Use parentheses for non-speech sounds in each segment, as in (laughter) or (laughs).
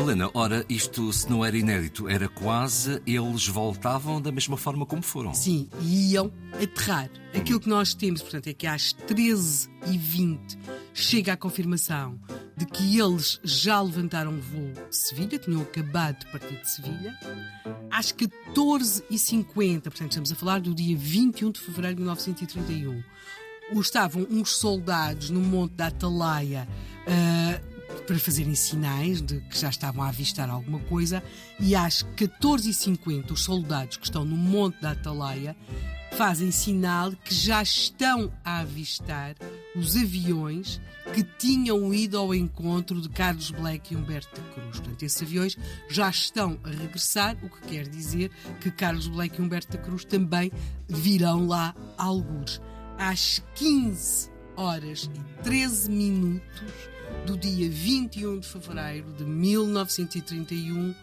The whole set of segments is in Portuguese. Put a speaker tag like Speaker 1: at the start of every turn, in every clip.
Speaker 1: Helena, ora, isto se não era inédito, era quase eles voltavam da mesma forma como foram.
Speaker 2: Sim, e iam aterrar. Aquilo que nós temos, portanto, é que às 13h20 chega a confirmação de que eles já levantaram voo de Sevilha, tinham acabado de partir de Sevilha. Às 14h50, portanto, estamos a falar do dia 21 de fevereiro de 1931, estavam uns soldados no Monte da Atalaia. Uh, para fazerem sinais de que já estavam a avistar alguma coisa, e às 14h50 os soldados que estão no Monte da Atalaia fazem sinal que já estão a avistar os aviões que tinham ido ao encontro de Carlos Black e Humberto Cruz. Portanto, esses aviões já estão a regressar, o que quer dizer que Carlos Black e Humberto Cruz também virão lá a algures. Às 15 horas e 13 minutos do dia 21 de fevereiro de 1931,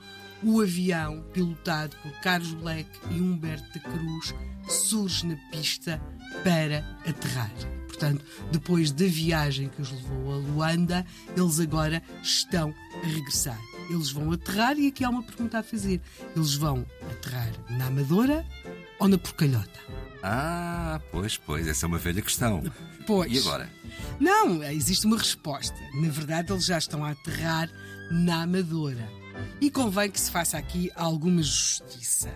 Speaker 2: o avião, pilotado por Carlos Black e Humberto da Cruz, surge na pista para aterrar. Portanto, depois da viagem que os levou a Luanda, eles agora estão a regressar. Eles vão aterrar e aqui há uma pergunta a fazer. Eles vão aterrar na Amadora ou na Porcalhota?
Speaker 1: Ah, pois, pois, essa é uma velha questão.
Speaker 2: Pois.
Speaker 1: E agora?
Speaker 2: Não, existe uma resposta. Na verdade, eles já estão a aterrar na Amadora. E convém que se faça aqui alguma justiça.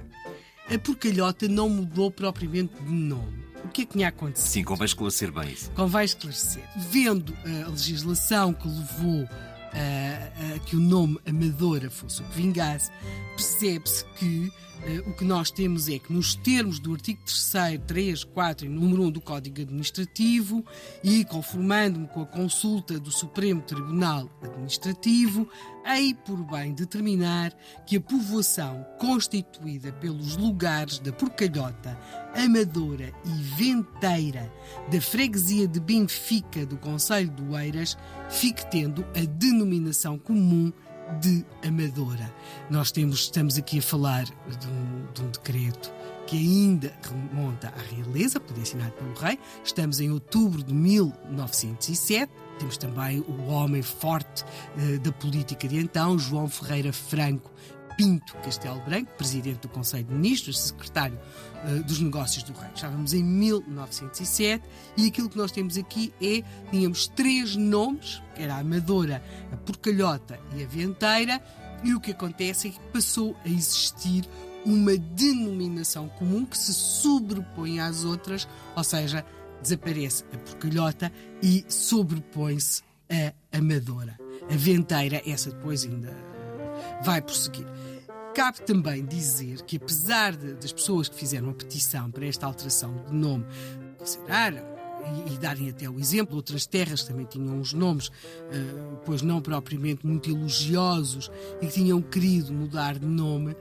Speaker 2: A porcalhota não mudou propriamente de nome. O que é que tinha acontecido?
Speaker 1: Sim, convém esclarecer bem isso.
Speaker 2: Convém esclarecer. Vendo a legislação que levou a, a que o nome Amadora fosse o que vingasse, percebe-se que o que nós temos é que, nos termos do artigo 3, 3, 4 e número 1 do Código Administrativo, e conformando-me com a consulta do Supremo Tribunal Administrativo, hei por bem determinar que a povoação constituída pelos lugares da Porcalhota, Amadora e Venteira da freguesia de Benfica do Conselho do Eiras fique tendo a denominação comum de Amadora. Nós temos, estamos aqui a falar de um, de um decreto que ainda remonta à realeza, assinado pelo rei. Estamos em outubro de 1907. Temos também o homem forte uh, da política de então, João Ferreira Franco, Pinto Castelo Branco, presidente do Conselho de Ministros, secretário uh, dos Negócios do Rei. Estávamos em 1907 e aquilo que nós temos aqui é, tínhamos três nomes, era a Amadora, a Porcalhota e a Venteira, e o que acontece é que passou a existir uma denominação comum que se sobrepõe às outras, ou seja, desaparece a porcalhota e sobrepõe-se a amadora. A venteira, essa depois ainda vai prosseguir. Cabe também dizer que, apesar de, das pessoas que fizeram a petição para esta alteração de nome considerar e, e, darem até o exemplo, outras terras também tinham os nomes, uh, pois não propriamente muito elogiosos, e que tinham querido mudar de nome,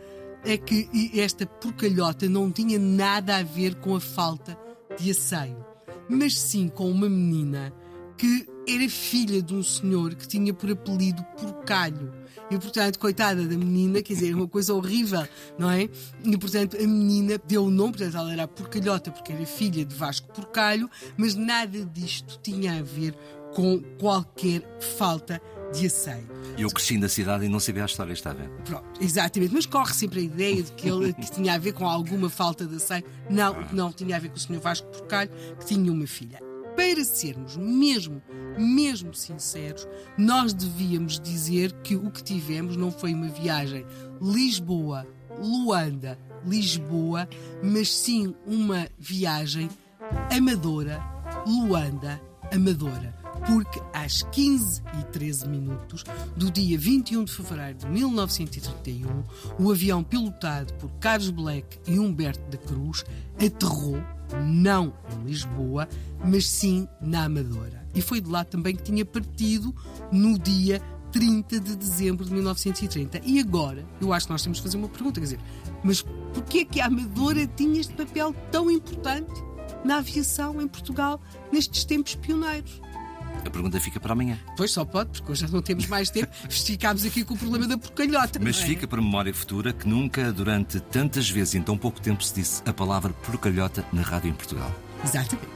Speaker 2: é que esta porcalhota não tinha nada a ver com a falta de asseio, mas sim com uma menina que era filha de um senhor que tinha por apelido Porcalho. E, portanto, coitada da menina, quer dizer, uma coisa horrível, não é? E, portanto, a menina deu o nome, portanto, ela era Porcalhota porque era filha de Vasco Porcalho, mas nada disto tinha a ver com qualquer falta de asseio.
Speaker 1: Eu cresci na cidade e não sabia a história, está a ver?
Speaker 2: Pronto, exatamente. Mas corre sempre a ideia de que ele que tinha a ver com alguma falta de asseio. Não, não tinha a ver com o senhor Vasco Porcalho, que tinha uma filha para sermos mesmo, mesmo sinceros, nós devíamos dizer que o que tivemos não foi uma viagem Lisboa, Luanda, Lisboa, mas sim uma viagem amadora, Luanda, amadora porque às 15 e 13 minutos do dia 21 de fevereiro de 1931, o avião pilotado por Carlos Black e Humberto da Cruz aterrou não em Lisboa, mas sim na Amadora. E foi de lá também que tinha partido no dia 30 de dezembro de 1930. E agora, eu acho que nós temos que fazer uma pergunta, quer dizer, mas porquê é que a Amadora tinha este papel tão importante na aviação em Portugal nestes tempos pioneiros?
Speaker 1: A pergunta fica para amanhã.
Speaker 2: Pois só pode, porque hoje já não temos mais tempo. (laughs) Ficámos aqui com o problema da porcalhota.
Speaker 1: Mas
Speaker 2: é?
Speaker 1: fica para memória futura que nunca, durante tantas vezes em tão pouco tempo, se disse a palavra porcalhota na rádio em Portugal.
Speaker 2: Exatamente.